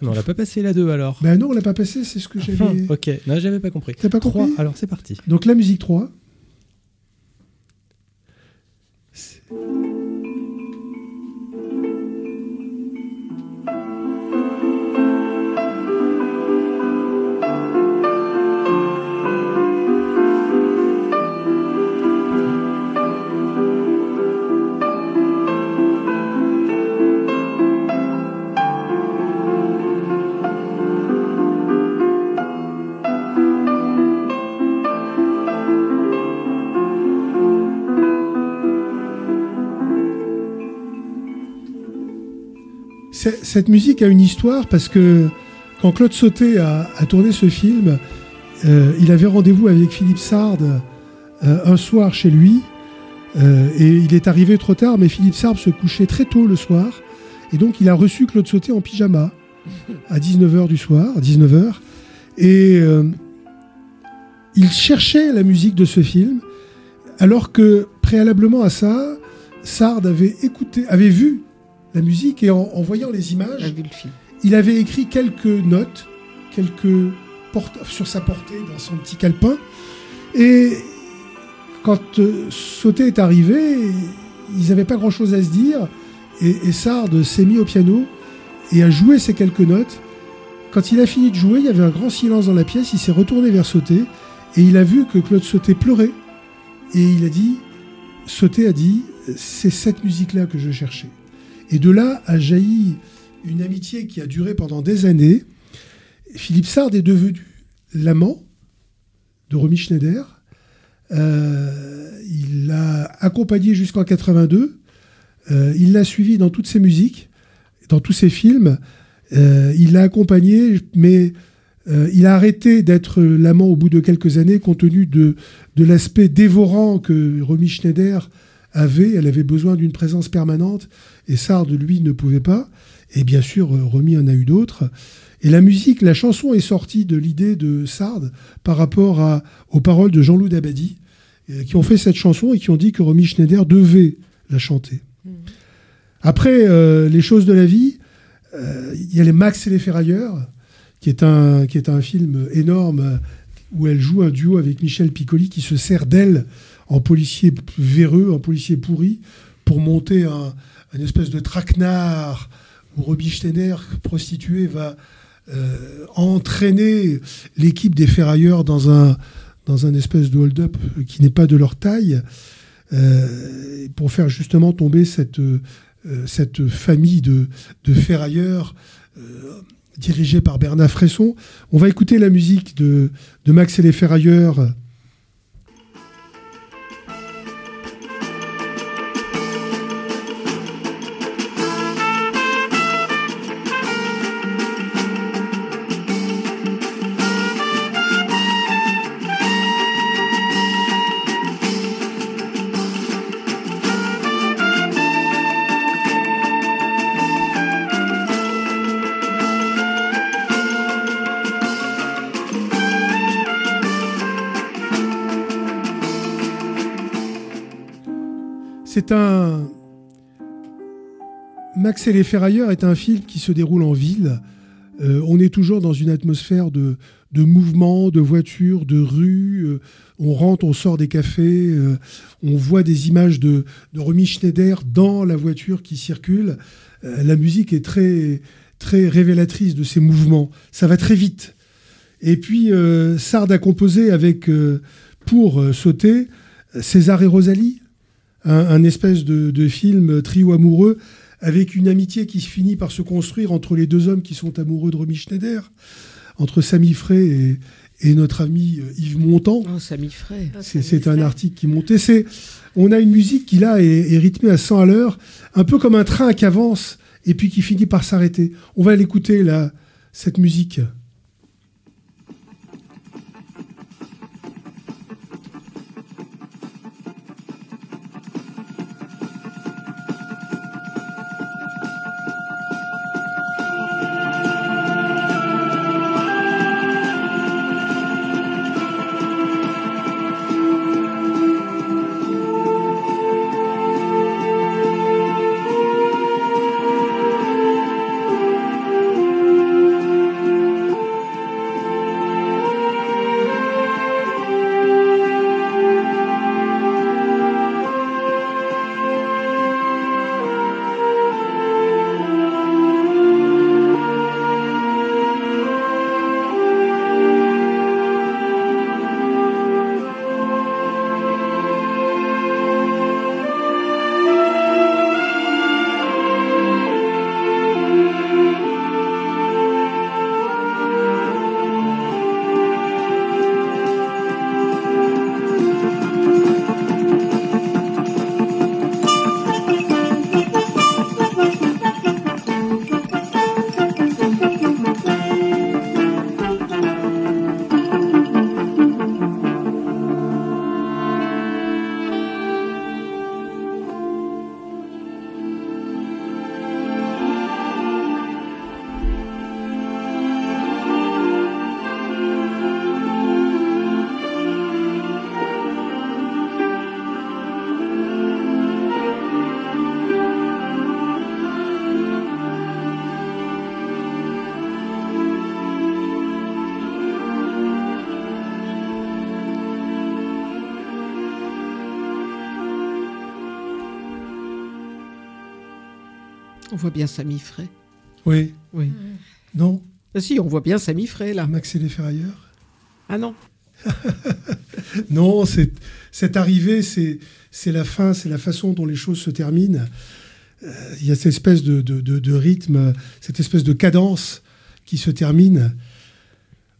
Non, on l'a pas passé la 2 alors. Ben non, on l'a pas passé, c'est ce que j'avais. Hum, ok, non, j'avais pas compris. T'as pas compris alors c'est parti. Donc la musique 3. Cette musique a une histoire parce que quand Claude Sauté a, tourné ce film, euh, il avait rendez-vous avec Philippe Sard euh, un soir chez lui euh, et il est arrivé trop tard, mais Philippe Sard se couchait très tôt le soir et donc il a reçu Claude Sauté en pyjama à 19h du soir, 19h, et il cherchait la musique de ce film alors que préalablement à ça, Sard avait écouté, avait vu la musique et en, en voyant les images, le il avait écrit quelques notes, quelques sur sa portée dans son petit calepin. Et quand euh, Sauté est arrivé, ils n'avaient pas grand-chose à se dire. Et, et Sard s'est mis au piano et a joué ces quelques notes. Quand il a fini de jouer, il y avait un grand silence dans la pièce. Il s'est retourné vers Sauté et il a vu que Claude Sauté pleurait. Et il a dit, Sauté a dit, c'est cette musique-là que je cherchais. Et de là a jailli une amitié qui a duré pendant des années. Philippe Sard est devenu l'amant de Romy Schneider. Euh, il l'a accompagné jusqu'en 82. Euh, il l'a suivi dans toutes ses musiques, dans tous ses films. Euh, il l'a accompagné, mais il a arrêté d'être l'amant au bout de quelques années compte tenu de, de l'aspect dévorant que Romy Schneider avait. Elle avait besoin d'une présence permanente et Sard, lui, ne pouvait pas. Et bien sûr, euh, Romy en a eu d'autres. Et la musique, la chanson est sortie de l'idée de Sard par rapport à, aux paroles de Jean-Loup Dabadi, euh, qui ont fait cette chanson et qui ont dit que Romy Schneider devait la chanter. Après, euh, les choses de la vie, euh, il y a les Max et les Ferrailleurs, qui est un, qui est un film énorme où elle joue un duo avec Michel Piccoli qui se sert d'elle en policier véreux, en policier pourri, pour monter un, une espèce de traquenard où Roby Steiner, prostituée, va euh, entraîner l'équipe des ferrailleurs dans un, dans un espèce de hold-up qui n'est pas de leur taille, euh, pour faire justement tomber cette, euh, famille de, ferrailleurs dirigée par Bernard Fresson. On va écouter la musique de, de Max et les ferrailleurs. Max et les ferrailleurs est un film qui se déroule en ville. Euh, on est toujours dans une atmosphère de, de mouvement, de voitures, de rues. Euh, on rentre, on sort des cafés. euh, on voit des images de, de Romy Schneider dans la voiture qui circule. Euh, la musique est très, très révélatrice de ces mouvements. Ça va très vite. Et puis, Sard a composé avec, pour sauter, César et Rosalie, un, espèce de film trio amoureux avec une amitié qui se finit par se construire entre les deux hommes qui sont amoureux de Romy Schneider, entre Samy Frey et, et notre ami euh, Yves Montand. Oh, Samy Frey. C'est- C'est un article qui montait. C'est, on a une musique qui là est, est rythmée à 100 à l'heure, un peu comme un train qui avance et puis qui finit par s'arrêter. On va l'écouter là, cette musique. On voit bien Samy Frey. Oui. Oui. Non Ah si, on voit bien Samy Frey là. Max et les ferrailleurs Ah non. Non, c'est cette arrivée, c'est c'est la fin, c'est la façon dont les choses se terminent. Euh, Il y a cette espèce de, de- de- de rythme, cette espèce de cadence qui se termine.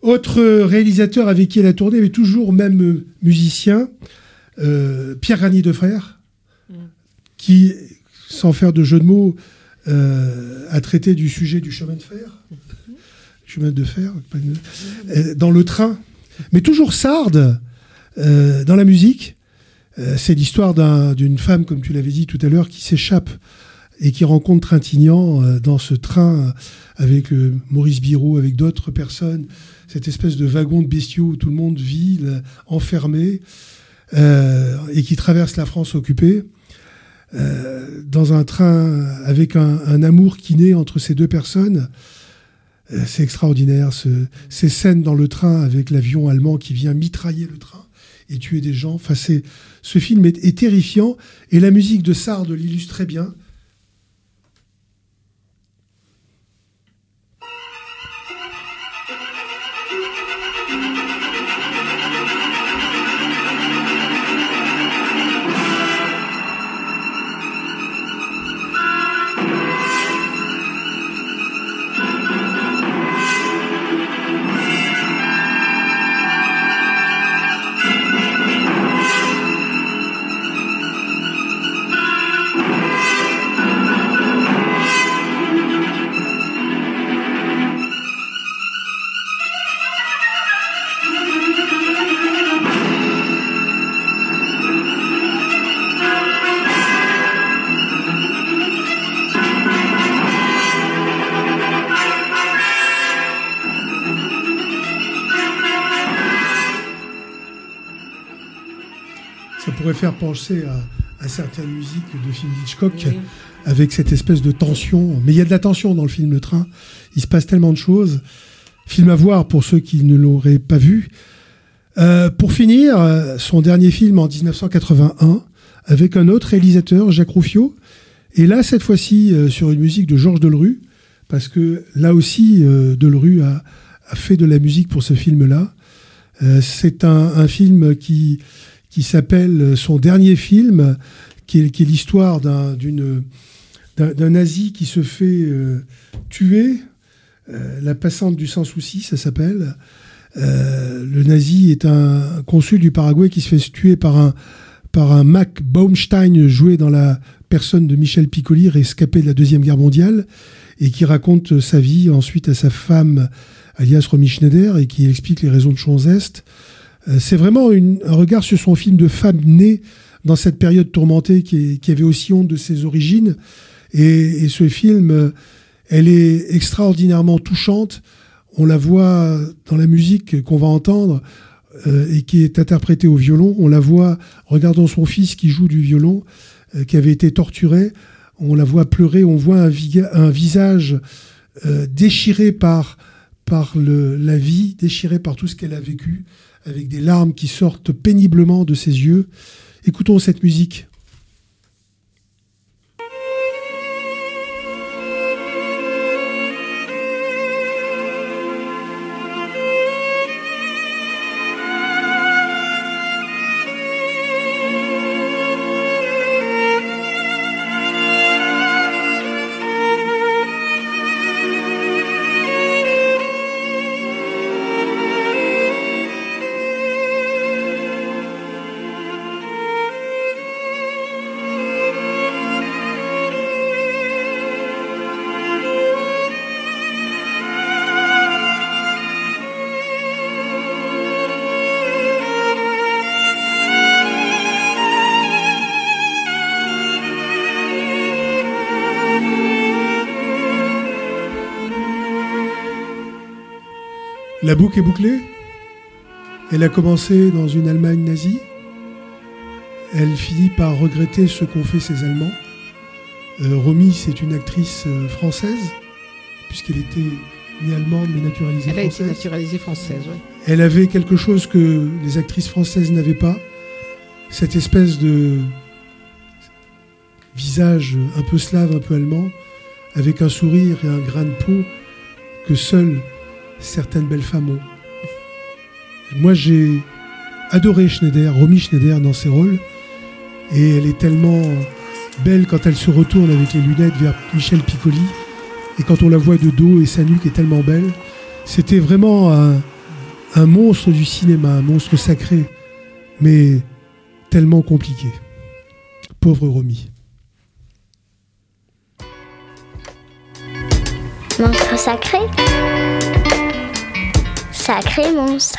Autre réalisateur avec qui elle a tourné, mais toujours même musicien, euh, Pierre Granier de Frère, qui, sans faire de jeu de mots, euh, a traité du sujet du chemin de fer, euh, dans le train, mais toujours sarde euh, dans la musique. Euh, c'est l'histoire d'un- d'une femme, comme tu l'avais dit tout à l'heure, qui s'échappe et qui rencontre Trintignant euh, dans ce train avec Maurice Biraud, avec d'autres personnes, cette espèce de wagon de bestiaux où tout le monde vit enfermé et qui traverse la France occupée euh, dans un train avec un, un amour qui naît entre ces deux personnes. Euh, c'est extraordinaire, ce- ces scènes dans le train avec l'avion allemand qui vient mitrailler le train et tuer des gens. Enfin, ce film est, est terrifiant et la musique de Sard l'illustre très bien. Faire penser à, à certaines musiques de films Hitchcock Oui. avec cette espèce de tension. Mais il y a de la tension dans le film Le Train. Il se passe tellement de choses. Film à voir pour ceux qui ne l'auraient pas vu. Euh, pour finir, euh, son dernier film en 1981 avec un autre réalisateur, Jacques Rouffio. Et là, cette fois-ci, euh, sur une musique de Georges Delerue, parce que là aussi, euh, Delerue a, a fait de la musique pour ce film-là. C'est un, un film qui, qui s'appelle son dernier film, qui est, l'histoire d'un, d'une, d'un, nazi qui se fait euh, tuer. Euh, la passante du sans souci, ça s'appelle. Euh, le nazi est un consul du Paraguay qui se fait tuer par un, par un Mac Baumstein joué dans la personne de Michel Piccoli, rescapé de la Deuxième Guerre mondiale, et qui raconte sa vie ensuite à sa femme, alias Romy Schneider, et qui explique les raisons de. Euh, C'est vraiment une- un regard sur son film de femme née dans cette période tourmentée qui, qui avait aussi honte de ses origines. Et, et ce film, euh, elle est extraordinairement touchante. On la voit dans la musique qu'on va entendre euh, et qui est interprétée au violon. On la voit regardant son fils qui joue du violon, euh, qui avait été torturé. On la voit pleurer. On voit un, un visage euh, déchiré par, par le- la vie, déchiré par tout ce qu'elle a vécu, avec des larmes qui sortent péniblement de ses yeux. Écoutons cette musique. Boucle est bouclée. Elle a commencé dans une Allemagne nazie. Elle finit par regretter ce qu'ont fait ces Allemands. Euh, Romy, c'est une actrice euh, française, puisqu'elle était ni allemande mais naturalisée Elle a été française. naturalisée française, oui. Elle avait quelque chose que les actrices françaises n'avaient pas, cette espèce de visage un peu slave, un peu allemand, avec un sourire et un grain de peau que seules certaines belles femmes ont. Moi, j'ai adoré Schneider, Romy Schneider dans ses rôles, et elle est tellement belle quand elle se retourne avec les lunettes vers Michel Piccoli, et quand on la voit de dos et sa nuque est tellement belle. C'était vraiment un, un monstre du cinéma, un monstre sacré, mais tellement compliqué. Pauvre Romy. Monstre sacré? Sacré monstre.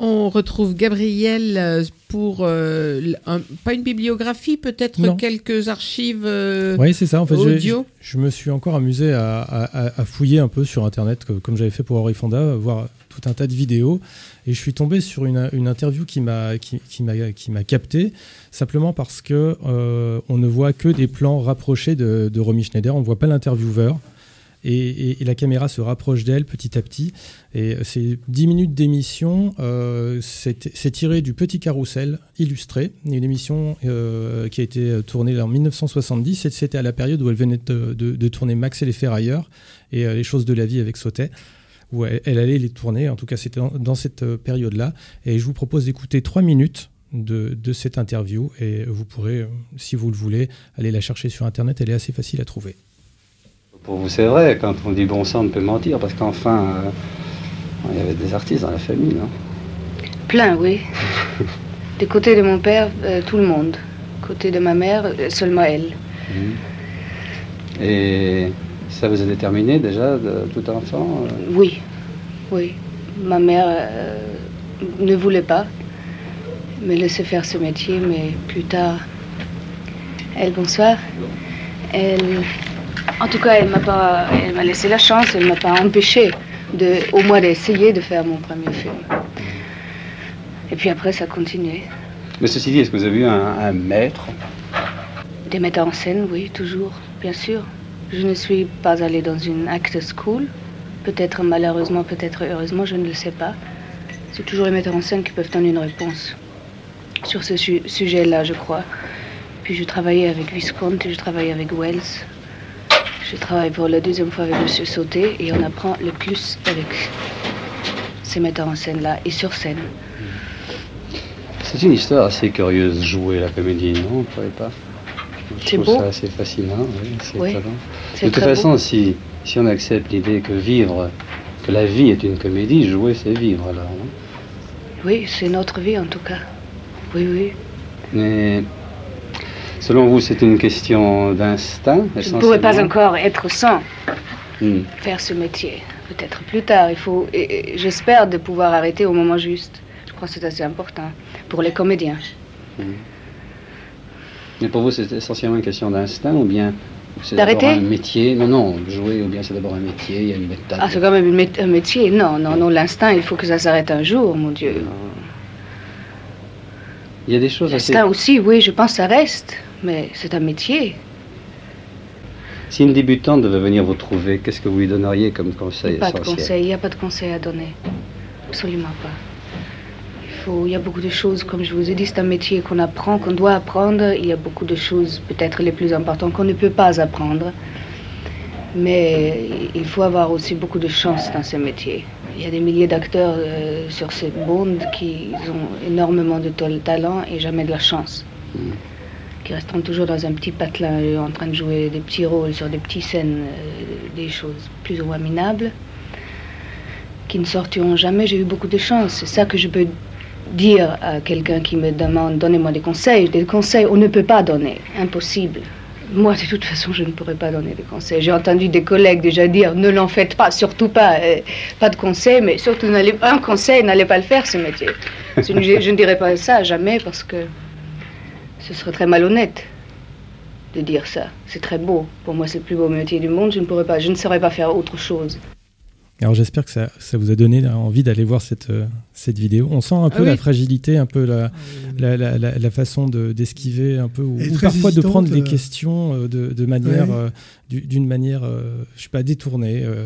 On retrouve Gabriel euh, pour euh, un- pas une bibliographie, peut-être quelques archives euh, Oui, c'est ça. En fait, audio. je, je me suis encore amusé à, à- à- à fouiller un peu sur Internet, que- comme j'avais fait pour Henri Fonda, voir tout un tas de vidéos. Et je suis tombé sur une, une interview qui m'a qui, qui m'a qui m'a capté, simplement parce que euh, on ne voit que des plans rapprochés de, de Romy Schneider. On ne voit pas l'intervieweur. Et, la caméra se rapproche d'elle petit à petit. Et ces 10 minutes d'émission, euh, c'est tiré du Petit Carrousel illustré, une émission euh, qui a été tournée en 1970. Et c'était à la période où elle venait de, tourner Max et les Ferrailleurs et euh, Les choses de la vie avec Sautet, où elle, allait les tourner. En tout cas, c'était dans, cette euh, période-là. Et je vous propose d'écouter 3 minutes de, cette interview. Et vous pourrez, euh, si vous le voulez, aller la chercher sur Internet. Elle est assez facile à trouver. Pour vous, c'est vrai, quand on dit bon sang, on ne peut mentir, parce qu'enfin, euh, il y avait des artistes dans la famille, non? Plein, oui. Du côté de mon père, euh, tout le monde. Côté de ma mère, seulement elle. Et ça vous a déterminé déjà, de tout enfant euh, Oui, oui. Ma mère ne voulait pas me laisser faire ce métier, mais plus tard, elle, bonsoir. Elle, en tout cas, elle m'a pas, elle m'a laissé la chance, elle m'a pas empêché de, au moins d'essayer de faire mon premier film. Et puis après, ça a continué. Mais ceci dit, est-ce que vous avez eu un, un maître? Des metteurs en scène, oui, toujours, bien sûr. Je ne suis pas allée dans une actor school. Peut-être malheureusement, peut-être heureusement, je ne le sais pas. C'est toujours les metteurs en scène qui peuvent donner une réponse sur ce su- sujet-là, je crois. Puis je travaillais avec Visconti, je travaillais avec Wells. Je travaille pour la deuxième fois avec Monsieur Sauté et on apprend le plus avec ces metteurs en scène-là et sur scène. C'est une histoire assez curieuse, jouer la comédie, non Vous ne pas? Je C'est trouve beau. ça assez fascinant, oui, c'est Oui, De toute façon, beau. si, si on accepte l'idée que vivre, que la vie est une comédie, jouer, c'est vivre alors, Oui, c'est notre vie en tout cas. Oui, oui. Mais selon vous, c'est une question d'instinct Je ne pourrais pas encore être sans Hmm. faire ce métier. Peut-être plus tard. Il faut. J'espère de pouvoir arrêter au moment juste. Je crois que c'est assez important pour les comédiens. Mais pour vous, c'est essentiellement une question d'instinct ou bien c'est d'abord un métier? Non, non, jouer ou bien c'est d'abord un métier, il y a une méthode. Ah, c'est quand même un métier. Non, non, non. L'instinct, il faut que ça s'arrête un jour, mon Dieu. Il y a des choses assez... L'instinct aussi, oui, je pense que ça reste. Mais c'est un métier. Si une débutante devait venir vous trouver, qu'est-ce que vous lui donneriez comme conseil Pas de conseil. Il n'y a pas de conseil à donner. Absolument pas. Il faut. Il y a beaucoup de choses, comme je vous ai dit, c'est un métier qu'on apprend, qu'on doit apprendre. Il y a beaucoup de choses, peut-être les plus importantes, qu'on ne peut pas apprendre. Mais il faut avoir aussi beaucoup de chance dans ce métier. Il y a des milliers d'acteurs euh, sur ce monde qui ont énormément de talent et jamais de la chance. Qui resteront toujours dans un petit patelin euh, en train de jouer des petits rôles sur des petites scènes, euh, des choses plus ou moins minables, qui ne sortiront jamais. J'ai eu beaucoup de chance. C'est ça que je peux dire à quelqu'un qui me demande donnez-moi des conseils. Des conseils, on ne peut pas donner. Impossible. Moi, de toute façon, je ne pourrais pas donner des conseils. J'ai entendu des collègues déjà dire ne l'en faites pas, surtout pas. euh, pas de conseils, mais surtout un conseil, n'allez pas le faire ce métier. Je je ne dirais pas ça jamais parce que ce serait très malhonnête de dire ça. C'est très beau. Pour moi, c'est le plus beau métier du monde. Je ne pourrais pas, je ne saurais pas faire autre chose. Alors j'espère que ça, ça vous a donné envie d'aller voir cette, euh, cette vidéo. On sent un peu Ah oui. la fragilité, un peu la, la, la, la- la façon de- d'esquiver, un peu, ou, Et ou parfois de prendre les euh. questions euh, de, de manière, Ouais. euh, d'une manière, euh, je sais pas, détournée. euh,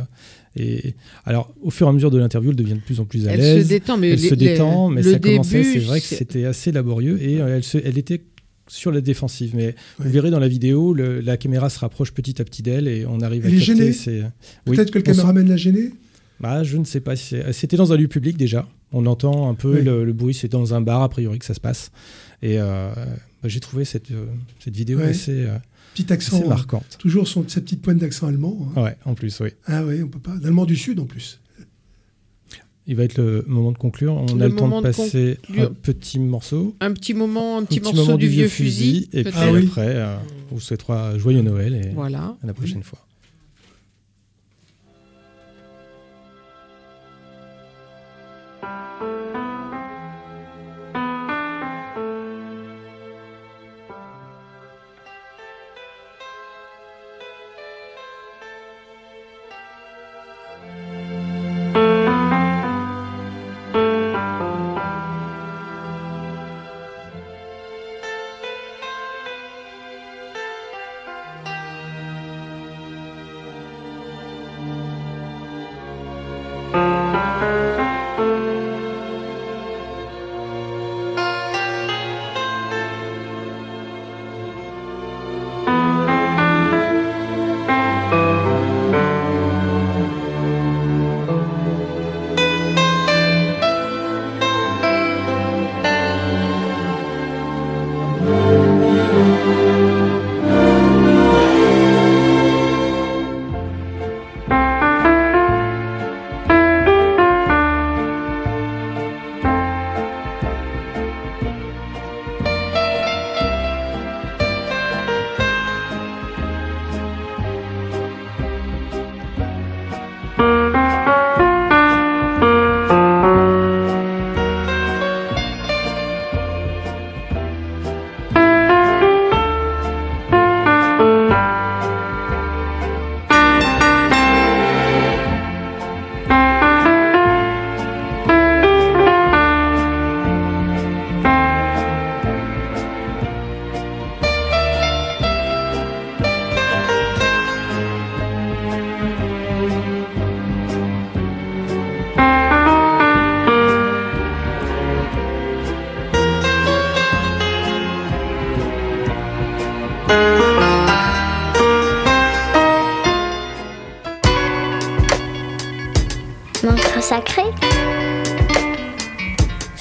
et alors, au fur et à mesure de l'interview, elle devient de plus en plus à Elle l'aise. se détend, mais elle les- se détend, les- mais le ça commençait. début, C'est vrai que c'était assez laborieux et elle, se, elle était sur la défensive. Mais vous verrez dans la vidéo, le- la caméra se rapproche petit à petit d'elle et on arrive Elle à est capter. gênée ses- Oui, Peut-être que le caméraman l'a gêné bah, je ne sais pas. c'est- C'était dans un lieu public déjà. On entend un peu Oui. le, le bruit. C'est dans un bar, a priori, que ça se passe. Et euh, bah, j'ai trouvé cette, euh, cette vidéo assez, euh, Petit accent. hein. marquante. Toujours son, sa petite pointe d'accent allemand. hein. Ouais, en plus, oui. Ah oui, on peut pas. D'allemand du Sud en plus. Il va être le moment de conclure. On Le a le temps de passer un petit morceau. Un petit moment, un petit, Un morceau du, vieux fusil. Et puis après, euh, on vous souhaitera joyeux Noël et Voilà. à la prochaine fois.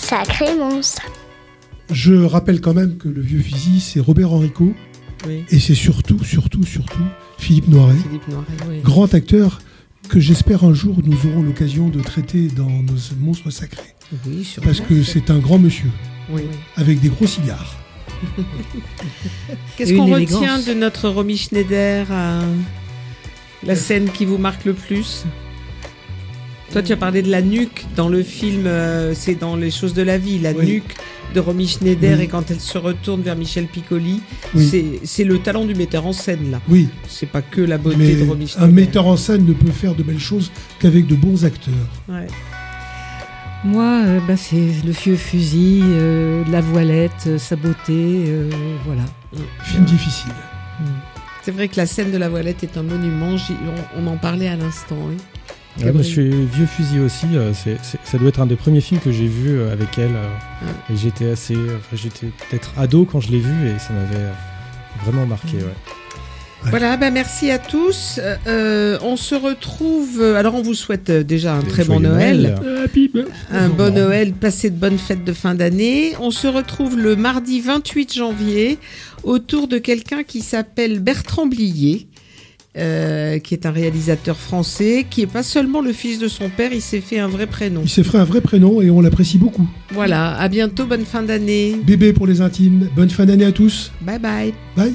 Sacré monstre. Je rappelle quand même que le vieux fusil, c'est Robert Enrico. Oui. Et c'est surtout, surtout, surtout Philippe Noiret. Philippe Noiret, oui. Grand acteur que j'espère un jour nous aurons l'occasion de traiter dans nos monstres sacrés. Oui, sûrement. Parce que c'est un grand monsieur. Oui. Avec des gros cigares. Qu'est-ce qu'on retient de notre Romy Schneider euh, La scène qui vous marque le plus? Toi, tu as parlé de la nuque dans le film, euh, c'est dans Les choses de la vie, la Oui. nuque de Romy Schneider Oui. et quand elle se retourne vers Michel Piccoli, Oui. c'est- le talent du metteur en scène là. Oui. C'est pas que la beauté Mais de Romy un Schneider. metteur en scène ne peut faire de belles choses qu'avec de bons acteurs. Ouais. Moi, euh, bah, c'est le vieux fusil, euh, la voilette, euh, sa beauté, euh, voilà. Film difficile. C'est vrai que la scène de la voilette est un monument, j'y- on, on en parlait à l'instant. Oui. Ouais, moi, je suis vieux fusil aussi. euh, c'est- c'est- ça doit être un des premiers films que j'ai vu euh, avec elle. euh. Et j'étais assez. Enfin, j'étais peut-être ado quand je l'ai vu et ça m'avait vraiment marqué. Ouais. Voilà, bah merci à tous. Euh, on se retrouve. Alors, on vous souhaite déjà un très bon. Noël. Un bon Noël, passez de bonnes fêtes de fin d'année. On se retrouve le mardi 28 janvier autour de quelqu'un qui s'appelle Bertrand Blier. Euh, qui est un réalisateur français, qui est pas seulement le fils de son père, il s'est fait un vrai prénom. Il s'est fait un vrai prénom et on l'apprécie beaucoup. Voilà, à bientôt, bonne fin d'année. Bébé pour les intimes. Bonne fin d'année à tous. Bye bye. Bye.